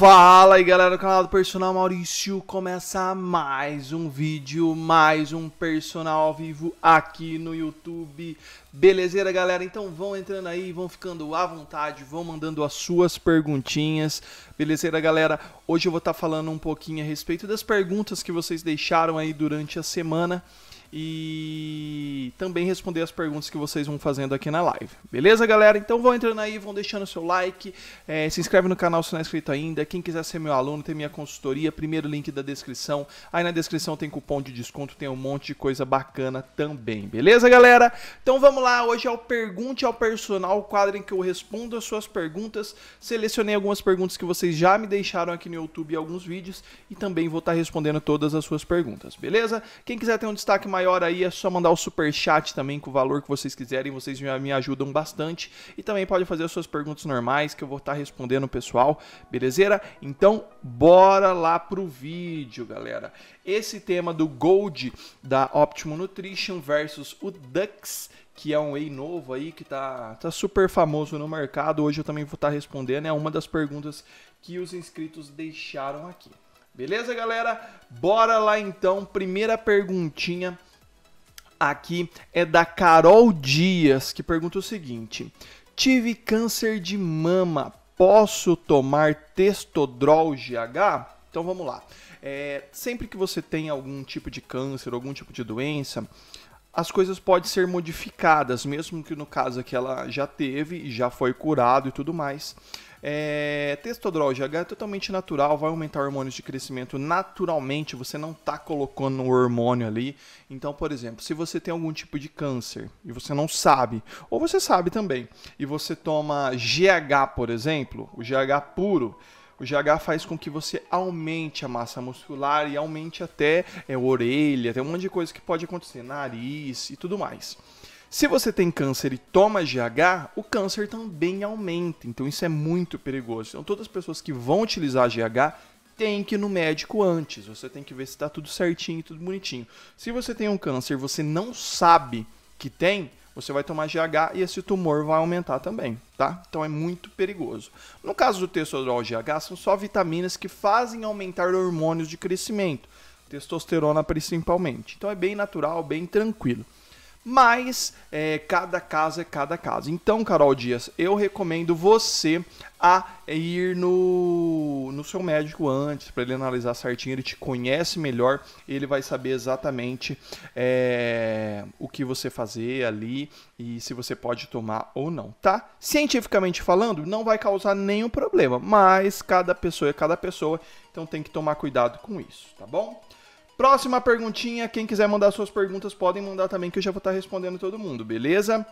Fala aí galera do canal do Personal Maurício, começa mais um vídeo, mais um personal ao vivo aqui no YouTube. Belezeira galera? Então vão entrando aí, vão ficando à vontade, vão mandando as suas perguntinhas. Belezeira galera? Hoje eu vou estar tá falando um pouquinho a respeito das perguntas que vocês deixaram aí durante a semana e também responder as perguntas que vocês vão fazendo aqui na live. Beleza, galera? Então vão entrando aí, vão deixando seu like, é, se inscreve no canal se não é inscrito ainda. Quem quiser ser meu aluno, tem minha consultoria, primeiro link da descrição. Aí na descrição tem cupom de desconto, tem um monte de coisa bacana também. Beleza, galera? Então vamos lá, hoje é o Pergunte ao Personal, o quadro em que eu respondo as suas perguntas. Selecionei algumas perguntas que vocês já me deixaram aqui no YouTube e alguns vídeos e também vou estar respondendo todas as suas perguntas, beleza? Quem quiser ter um destaque maior maior aí é só mandar o super chat também com o valor que vocês quiserem, vocês me ajudam bastante. E também pode fazer as suas perguntas normais que eu vou estar respondendo pessoal, belezeira? Então, bora lá pro vídeo, galera. Esse tema do Gold da Optimum Nutrition versus o Dux que é um whey novo aí que tá, tá super famoso no mercado. Hoje eu também vou estar respondendo, é uma das perguntas que os inscritos deixaram aqui. Beleza, galera? Bora lá então. Primeira perguntinha aqui é da Carol Dias, que pergunta o seguinte: Tive câncer de mama, posso tomar Testodrol GH? Então vamos lá. É, sempre que você tem algum tipo de câncer, algum tipo de doença, as coisas podem ser modificadas, mesmo que no caso que ela já teve e já foi curado e tudo mais. É, Testodrol GH é totalmente natural, vai aumentar hormônios de crescimento naturalmente, você não está colocando um hormônio ali. Então, por exemplo, se você tem algum tipo de câncer e você não sabe, ou você sabe também, e você toma GH, por exemplo, o GH puro, o GH faz com que você aumente a massa muscular e aumente até é, orelha, tem um monte de coisa que pode acontecer, nariz e tudo mais. Se você tem câncer e toma GH, o câncer também aumenta. Então isso é muito perigoso. Então todas as pessoas que vão utilizar GH têm que ir no médico antes. Você tem que ver se está tudo certinho, tudo bonitinho. Se você tem um câncer você não sabe que tem, você vai tomar GH e esse tumor vai aumentar também, tá? Então é muito perigoso. No caso do testosterol GH, são só vitaminas que fazem aumentar hormônios de crescimento, testosterona principalmente. Então é bem natural, bem tranquilo mas é, cada caso é cada caso. Então, Carol Dias, eu recomendo você a ir no, no seu médico antes, para ele analisar certinho, ele te conhece melhor, ele vai saber exatamente é, que você fazer ali e se você pode tomar ou não, tá? Cientificamente falando, não vai causar nenhum problema, mas cada pessoa é cada pessoa, então tem que tomar cuidado com isso, tá bom? Próxima perguntinha, quem quiser mandar suas perguntas podem mandar também que eu já vou estar respondendo todo mundo, beleza?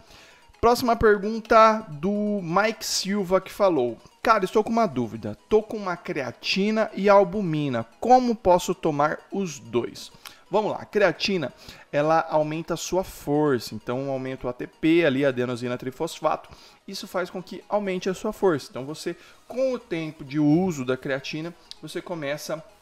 Próxima pergunta do Mike Silva que falou: Cara, estou com uma dúvida. Tô com uma creatina e albumina. Como posso tomar os dois? Vamos lá, a creatina, ela aumenta a sua força, então aumenta o ATP ali, adenosina trifosfato. Isso faz com que aumente a sua força. Então você, com o tempo de uso da creatina, você começa a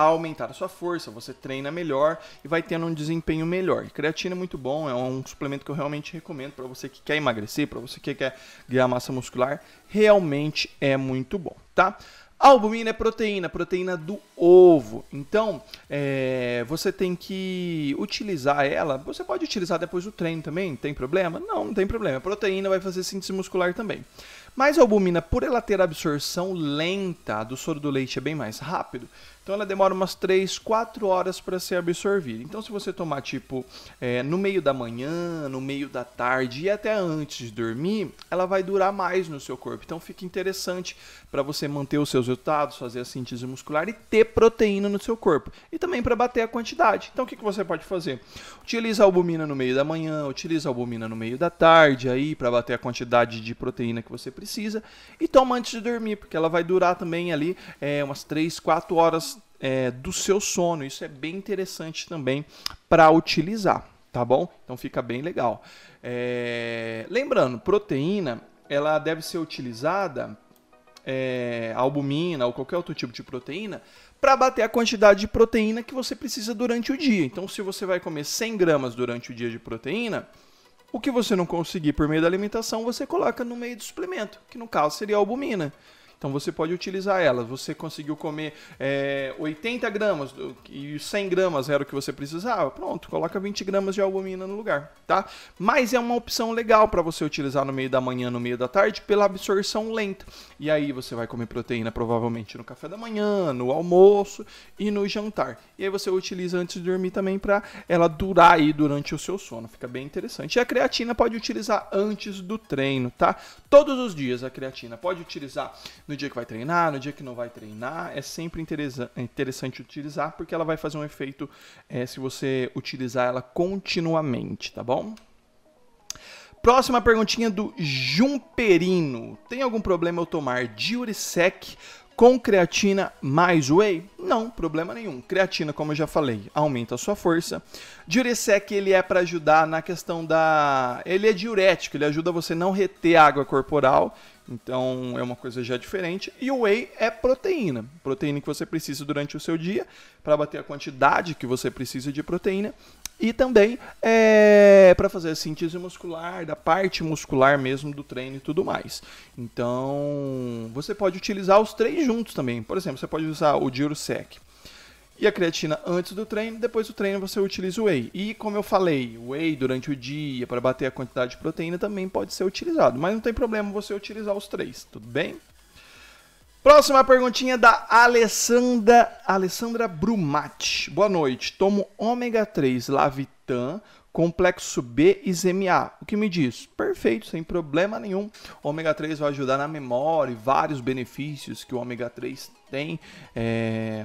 a aumentar a sua força, você treina melhor e vai tendo um desempenho melhor. Creatina é muito bom, é um suplemento que eu realmente recomendo para você que quer emagrecer, para você que quer ganhar massa muscular, realmente é muito bom, tá? A albumina é proteína, proteína do ovo. Então, é, você tem que utilizar ela. Você pode utilizar depois do treino também, tem problema? Não, não tem problema. A proteína vai fazer síntese muscular também. Mas a albumina, por ela ter absorção lenta, do soro do leite é bem mais rápido, então ela demora umas 3, 4 horas para ser absorvida. Então se você tomar tipo é, no meio da manhã, no meio da tarde e até antes de dormir, ela vai durar mais no seu corpo. Então fica interessante para você manter os seus resultados, fazer a síntese muscular e ter proteína no seu corpo. E também para bater a quantidade. Então o que, que você pode fazer? Utiliza a albumina no meio da manhã, utiliza a albumina no meio da tarde aí para bater a quantidade de proteína que você precisa e toma antes de dormir, porque ela vai durar também ali é, umas 3, 4 horas é, do seu sono. Isso é bem interessante também para utilizar, tá bom? Então fica bem legal. É, lembrando, proteína ela deve ser utilizada, é, albumina ou qualquer outro tipo de proteína, para bater a quantidade de proteína que você precisa durante o dia. Então, se você vai comer 100 gramas durante o dia de proteína, o que você não conseguir por meio da alimentação, você coloca no meio do suplemento, que no caso seria a albumina. Então você pode utilizar ela. Você conseguiu comer é, 80 gramas e 100 gramas era o que você precisava, pronto, coloca 20 gramas de albumina no lugar, tá? Mas é uma opção legal para você utilizar no meio da manhã, no meio da tarde, pela absorção lenta. E aí você vai comer proteína provavelmente no café da manhã, no almoço e no jantar. E aí você utiliza antes de dormir também para ela durar aí durante o seu sono. Fica bem interessante. E a creatina pode utilizar antes do treino, tá? Todos os dias a creatina pode utilizar no dia que vai treinar, no dia que não vai treinar. É sempre interessante utilizar porque ela vai fazer um efeito é, se você utilizar ela continuamente, tá bom? Próxima perguntinha do Jumperino. Tem algum problema eu tomar diuresec com creatina mais whey? Não, problema nenhum. Creatina, como eu já falei, aumenta a sua força. Diuresec, ele é para ajudar na questão da... Ele é diurético, ele ajuda você a não reter água corporal. Então, é uma coisa já diferente. E o whey é proteína. Proteína que você precisa durante o seu dia para bater a quantidade que você precisa de proteína e também é, para fazer a síntese muscular, da parte muscular mesmo do treino e tudo mais. Então, você pode utilizar os três juntos também. Por exemplo, você pode usar o Dirosec e a creatina antes do treino, depois do treino você utiliza o whey. E como eu falei, o whey durante o dia para bater a quantidade de proteína também pode ser utilizado, mas não tem problema você utilizar os três, tudo bem? Próxima perguntinha da Alessandra, Alessandra Brumati. Boa noite. Tomo ômega 3 Lavitan, complexo B e ZMA. O que me diz? Perfeito, sem problema nenhum. ômega 3 vai ajudar na memória e vários benefícios que o ômega 3 tem. É...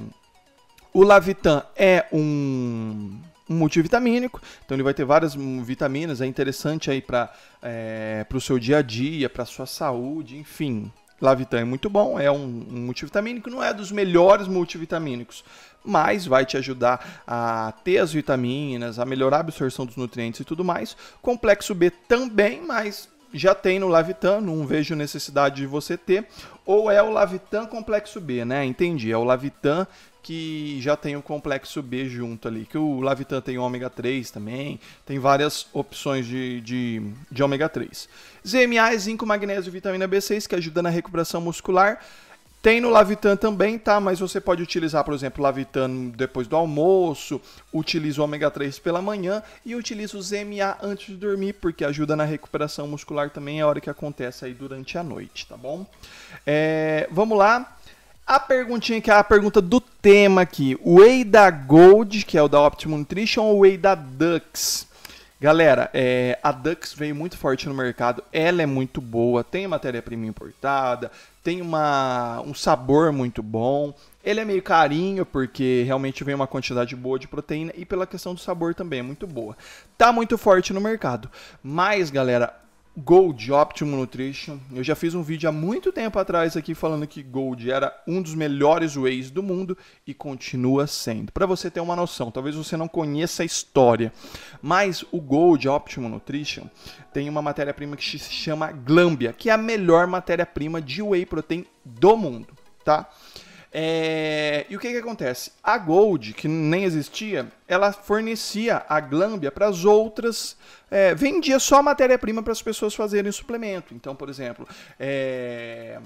O Lavitan é um um multivitamínico, então ele vai ter várias vitaminas, é interessante aí para é, o seu dia a dia, para sua saúde, enfim, Lavitan é muito bom, é um, um multivitamínico, não é dos melhores multivitamínicos, mas vai te ajudar a ter as vitaminas, a melhorar a absorção dos nutrientes e tudo mais. Complexo B também, mas já tem no Lavitan, não vejo necessidade de você ter. Ou é o Lavitan Complexo B, né? Entendi, é o Lavitan que já tem o complexo B junto ali, que o Lavitan tem ômega 3 também, tem várias opções de, de, de ômega 3. ZMA zinco, magnésio e vitamina B6, que ajuda na recuperação muscular. Tem no Lavitan também, tá? Mas você pode utilizar, por exemplo, Lavitan depois do almoço, utiliza o ômega 3 pela manhã e utiliza o ZMA antes de dormir, porque ajuda na recuperação muscular também, é a hora que acontece aí durante a noite, tá bom? É, vamos lá. A perguntinha que é a pergunta do tema aqui. Whey da Gold, que é o da Optimum Nutrition, ou Whey da Dux? Galera, é, a Dux veio muito forte no mercado, ela é muito boa, tem matéria-prima importada, tem uma, um sabor muito bom, ele é meio carinho porque realmente vem uma quantidade boa de proteína e pela questão do sabor também é muito boa. Tá muito forte no mercado. Mas, galera, Gold Optimum Nutrition. Eu já fiz um vídeo há muito tempo atrás aqui falando que Gold era um dos melhores whey's do mundo e continua sendo. Para você ter uma noção, talvez você não conheça a história, mas o Gold Optimum Nutrition tem uma matéria-prima que se chama Glambia, que é a melhor matéria-prima de whey protein do mundo, tá? É... E o que, que acontece? A Gold, que nem existia, ela fornecia a Glambia para as outras, é, vendia só matéria-prima para as pessoas fazerem suplemento. Então, por exemplo, é,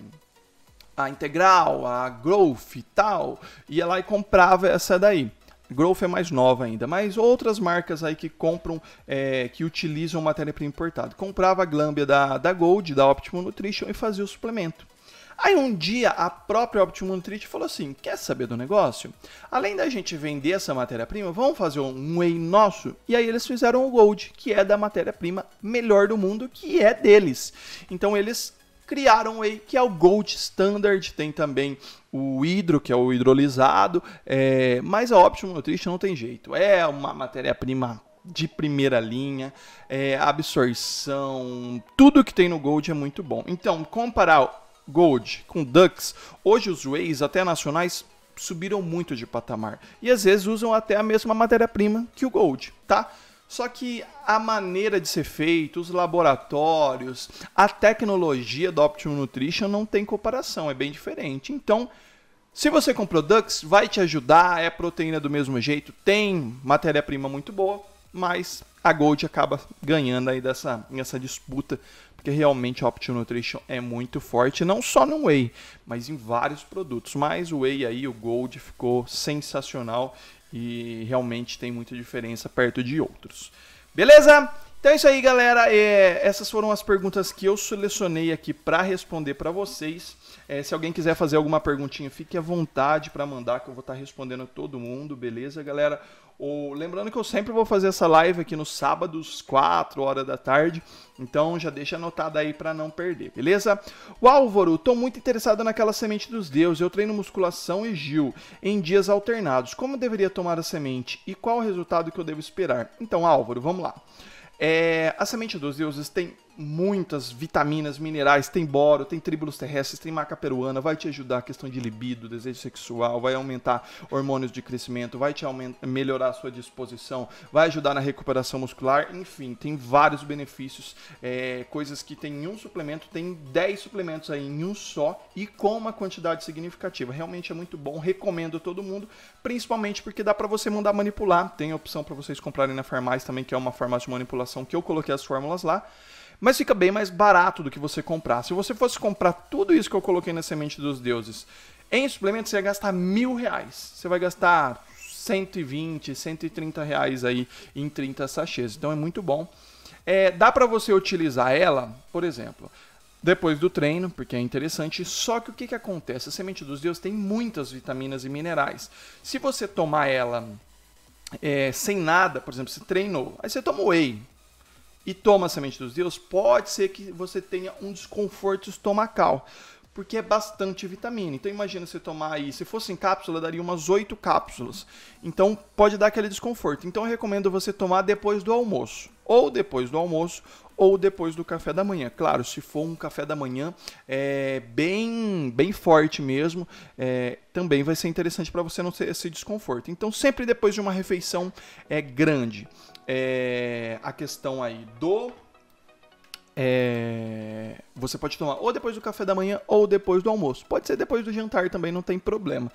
a Integral, a Growth e tal, ia lá e comprava essa daí. Growth é mais nova ainda, mas outras marcas aí que compram, é, que utilizam matéria-prima importada. Comprava a Glambia da, da Gold, da Optimum Nutrition e fazia o suplemento. Aí um dia a própria Optimum Nutrition falou assim: quer saber do negócio? Além da gente vender essa matéria-prima, vamos fazer um whey nosso? E aí eles fizeram o Gold, que é da matéria-prima melhor do mundo, que é deles. Então eles criaram o whey, que é o Gold Standard, tem também o hidro, que é o hidrolisado, é... mas a Optimum Nutrition não tem jeito. É uma matéria-prima de primeira linha, é, absorção, tudo que tem no Gold é muito bom. Então, comparar Gold com Dux, hoje os Ways, até nacionais, subiram muito de patamar. E às vezes usam até a mesma matéria-prima que o Gold, tá? Só que a maneira de ser feito, os laboratórios, a tecnologia do Optimum Nutrition não tem comparação, é bem diferente. Então, se você comprou Dux, vai te ajudar, é proteína do mesmo jeito, tem matéria-prima muito boa, mas a Gold acaba ganhando aí dessa, nessa disputa, porque realmente a Opti Nutrition é muito forte, não só no Whey, mas em vários produtos. Mas o Whey aí, o Gold, ficou sensacional e realmente tem muita diferença perto de outros. Beleza? Então é isso aí, galera. É, essas foram as perguntas que eu selecionei aqui para responder para vocês. É, se alguém quiser fazer alguma perguntinha, fique à vontade para mandar, que eu vou estar tá respondendo todo mundo, beleza, galera? Ou, lembrando que eu sempre vou fazer essa live aqui nos sábados, 4 horas da tarde. Então já deixa anotado aí para não perder, beleza? O Álvaro, tô muito interessado naquela semente dos deuses. Eu treino musculação e Gil em dias alternados. Como deveria tomar a semente e qual o resultado que eu devo esperar? Então, Álvaro, vamos lá. É, a semente dos deuses tem muitas vitaminas, minerais, tem boro, tem tríbulos terrestres, tem maca peruana, vai te ajudar a questão de libido, desejo sexual, vai aumentar hormônios de crescimento, vai te melhorar a sua disposição, vai ajudar na recuperação muscular, enfim, tem vários benefícios, é, coisas que tem em um suplemento, tem 10 suplementos aí em um só e com uma quantidade significativa. Realmente é muito bom, recomendo todo mundo, principalmente porque dá para você mandar manipular, tem a opção para vocês comprarem na farmácia também, que é uma farmácia de manipulação que eu coloquei as fórmulas lá mas fica bem mais barato do que você comprar. Se você fosse comprar tudo isso que eu coloquei na semente dos deuses em suplementos, você ia gastar mil reais. Você vai gastar 120, 130 reais aí em 30 sachês. Então é muito bom. É, dá para você utilizar ela, por exemplo, depois do treino, porque é interessante. Só que o que, que acontece? A semente dos deuses tem muitas vitaminas e minerais. Se você tomar ela é, sem nada, por exemplo, você treinou, aí você toma whey, e toma a semente dos deuses, pode ser que você tenha um desconforto estomacal, porque é bastante vitamina. Então imagina você tomar aí, se fosse em cápsula, daria umas 8 cápsulas. Então pode dar aquele desconforto. Então eu recomendo você tomar depois do almoço, ou depois do almoço, ou depois do café da manhã. Claro, se for um café da manhã é, bem, bem forte mesmo, é, também vai ser interessante para você não ter esse desconforto. Então, sempre depois de uma refeição é, grande é, a questão aí do. É, você pode tomar ou depois do café da manhã ou depois do almoço. Pode ser depois do jantar também, não tem problema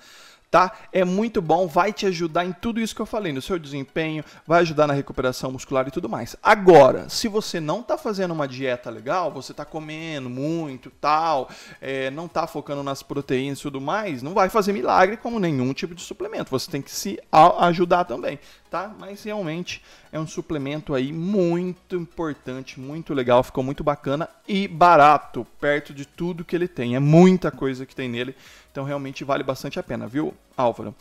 tá? É muito bom, vai te ajudar em tudo isso que eu falei, no seu desempenho, vai ajudar na recuperação muscular e tudo mais. Agora, se você não tá fazendo uma dieta legal, você tá comendo muito, tal, é, não tá focando nas proteínas e tudo mais, não vai fazer milagre como nenhum tipo de suplemento. Você tem que se ajudar também, tá? Mas realmente é um suplemento aí muito importante, muito legal, ficou muito bacana e barato, perto de tudo que ele tem. É muita coisa que tem nele. Então realmente vale bastante a pena, viu, Álvaro?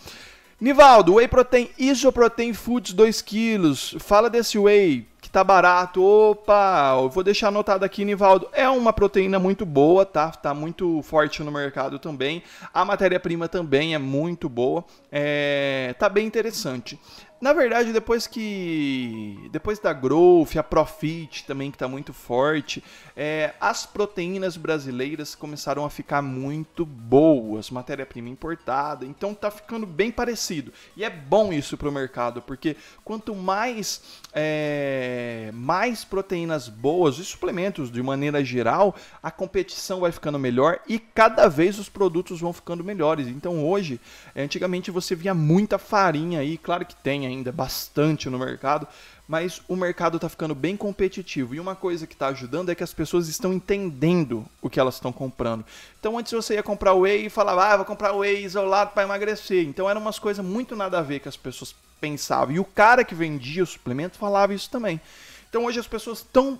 Nivaldo, Whey Protein Isoprotein Foods 2 kg. Fala desse Whey que tá barato. Opa, eu vou deixar anotado aqui, Nivaldo. É uma proteína muito boa, tá? Tá muito forte no mercado também. A matéria-prima também é muito boa. É, tá bem interessante. Na verdade, depois que. Depois da Growth, a Profit também, que está muito forte, é, as proteínas brasileiras começaram a ficar muito boas, matéria-prima importada, então tá ficando bem parecido. E é bom isso para o mercado, porque quanto mais, é, mais proteínas boas e suplementos de maneira geral, a competição vai ficando melhor e cada vez os produtos vão ficando melhores. Então hoje, antigamente você via muita farinha aí, claro que tem ainda bastante no mercado, mas o mercado está ficando bem competitivo. E uma coisa que está ajudando é que as pessoas estão entendendo o que elas estão comprando. Então antes você ia comprar whey e falava, ah, vou comprar whey isolado para emagrecer. Então eram umas coisas muito nada a ver que as pessoas pensavam. E o cara que vendia o suplemento falava isso também. Então hoje as pessoas estão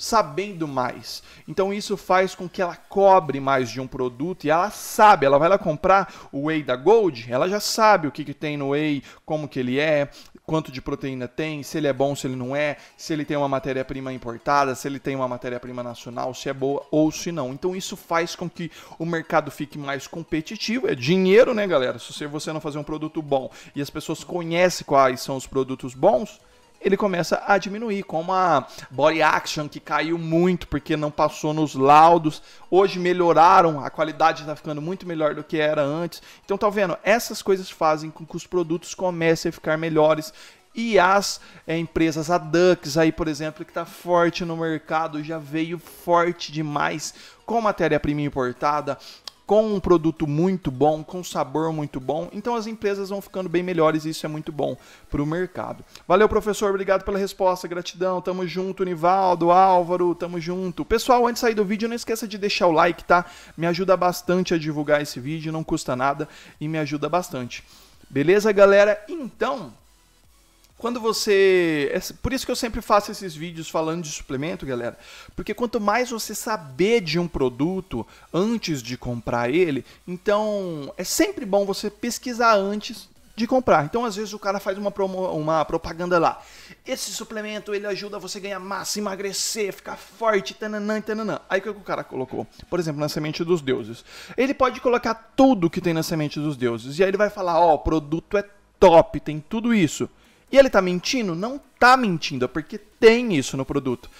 sabendo mais. Então isso faz com que ela cobre mais de um produto e ela sabe, ela vai lá comprar o whey da Gold, ela já sabe o que, que tem no whey, como que ele é, quanto de proteína tem, se ele é bom, se ele não é, se ele tem uma matéria-prima importada, se ele tem uma matéria-prima nacional, se é boa ou se não. Então isso faz com que o mercado fique mais competitivo. É dinheiro, né, galera? Se você não fazer um produto bom e as pessoas conhecem quais são os produtos bons, ele começa a diminuir, como a Body Action, que caiu muito porque não passou nos laudos. Hoje melhoraram, a qualidade está ficando muito melhor do que era antes. Então, tá vendo? Essas coisas fazem com que os produtos comecem a ficar melhores. E as é, empresas, a Dux aí, por exemplo, que está forte no mercado, já veio forte demais com matéria-prima importada, com um produto muito bom, com sabor muito bom. Então as empresas vão ficando bem melhores e isso é muito bom para o mercado. Valeu, professor. Obrigado pela resposta. Gratidão. Tamo junto, Nivaldo, Álvaro. Tamo junto. Pessoal, antes de sair do vídeo, não esqueça de deixar o like, tá? Me ajuda bastante a divulgar esse vídeo, não custa nada e me ajuda bastante. Beleza, galera? Então, quando você. É por isso que eu sempre faço esses vídeos falando de suplemento, galera. Porque quanto mais você saber de um produto antes de comprar ele, então é sempre bom você pesquisar antes de comprar. Então, às vezes, o cara faz uma, promo, uma propaganda lá. Esse suplemento ele ajuda você a ganhar massa, emagrecer, ficar forte, tananã, tananã. Aí o que o cara colocou? Por exemplo, na semente dos deuses. Ele pode colocar tudo que tem na semente dos deuses. E aí ele vai falar: ó, oh, o produto é top, tem tudo isso. E ele está mentindo? Não está mentindo, é porque tem isso no produto.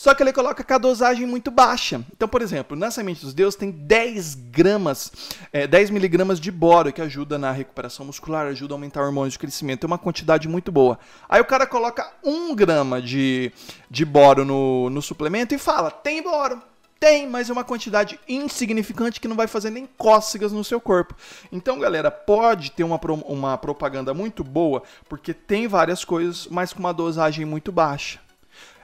Só que ele coloca com a dosagem muito baixa. Então, por exemplo, na semente dos deuses tem 10 gramas, é, 10 miligramas de boro, que ajuda na recuperação muscular, ajuda a aumentar hormônios de crescimento. É uma quantidade muito boa. Aí o cara coloca 1 grama de, de boro no, no suplemento e fala, tem boro. Tem, mas é uma quantidade insignificante que não vai fazer nem cócegas no seu corpo. Então, galera, pode ter uma, uma propaganda muito boa, porque tem várias coisas, mas com uma dosagem muito baixa.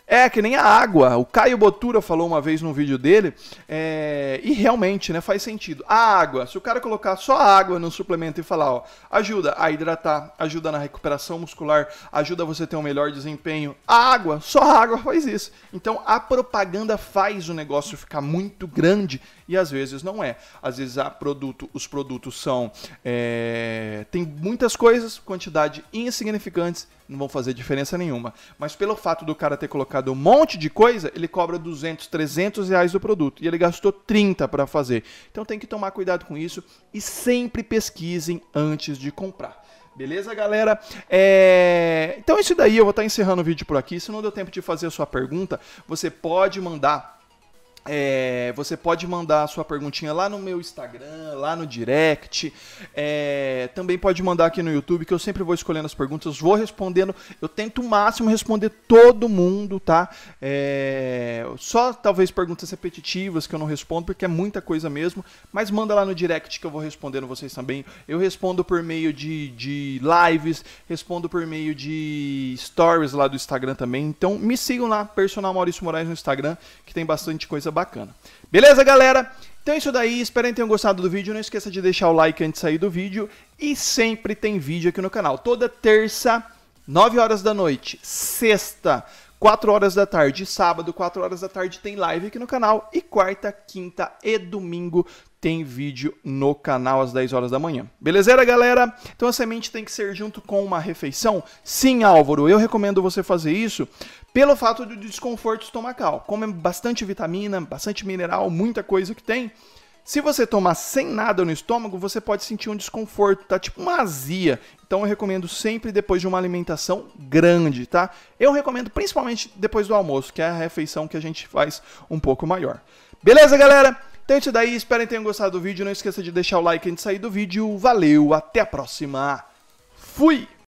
É, que nem a água. O Caio Botura falou uma vez num vídeo dele, é... e realmente, né, faz sentido. A água, se o cara colocar só água no suplemento e falar, ó, ajuda a hidratar, ajuda na recuperação muscular, ajuda você a ter um melhor desempenho. A água, só a água faz isso. Então a propaganda faz o negócio ficar muito grande e às vezes não é. Às vezes a produto, os produtos são. É... tem muitas coisas, quantidade insignificantes não vão fazer diferença nenhuma. Mas pelo fato do cara ter colocado um monte de coisa, ele cobra 200, 300 reais do produto. E ele gastou 30 para fazer. Então tem que tomar cuidado com isso e sempre pesquisem antes de comprar. Beleza, galera? É... Então, isso daí eu vou estar encerrando o vídeo por aqui. Se não deu tempo de fazer a sua pergunta, você pode mandar é, você pode mandar a sua perguntinha lá no meu Instagram, lá no direct. É, também pode mandar aqui no YouTube, que eu sempre vou escolhendo as perguntas, vou respondendo. Eu tento o máximo responder todo mundo, tá? É, só talvez perguntas repetitivas que eu não respondo, porque é muita coisa mesmo. Mas manda lá no direct que eu vou respondendo vocês também. Eu respondo por meio de, de lives, respondo por meio de stories lá do Instagram também. Então me sigam lá, Personal Maurício Moraes no Instagram, que tem bastante coisa bacana. Beleza, galera? Então é isso daí, espero que tenham gostado do vídeo. Não esqueça de deixar o like antes de sair do vídeo. E sempre tem vídeo aqui no canal. Toda terça, 9 horas da noite. Sexta, 4 horas da tarde. Sábado, 4 horas da tarde, tem live aqui no canal. E quarta, quinta e domingo tem vídeo no canal às 10 horas da manhã. Beleza, galera? Então a semente tem que ser junto com uma refeição? Sim, Álvaro, eu recomendo você fazer isso pelo fato do desconforto estomacal. Come bastante vitamina, bastante mineral, muita coisa que tem. Se você tomar sem nada no estômago, você pode sentir um desconforto, tá? Tipo uma azia. Então eu recomendo sempre depois de uma alimentação grande, tá? Eu recomendo principalmente depois do almoço, que é a refeição que a gente faz um pouco maior. Beleza, galera? Então é isso daí, espero que tenham gostado do vídeo. Não esqueça de deixar o like antes de sair do vídeo. Valeu, até a próxima. Fui!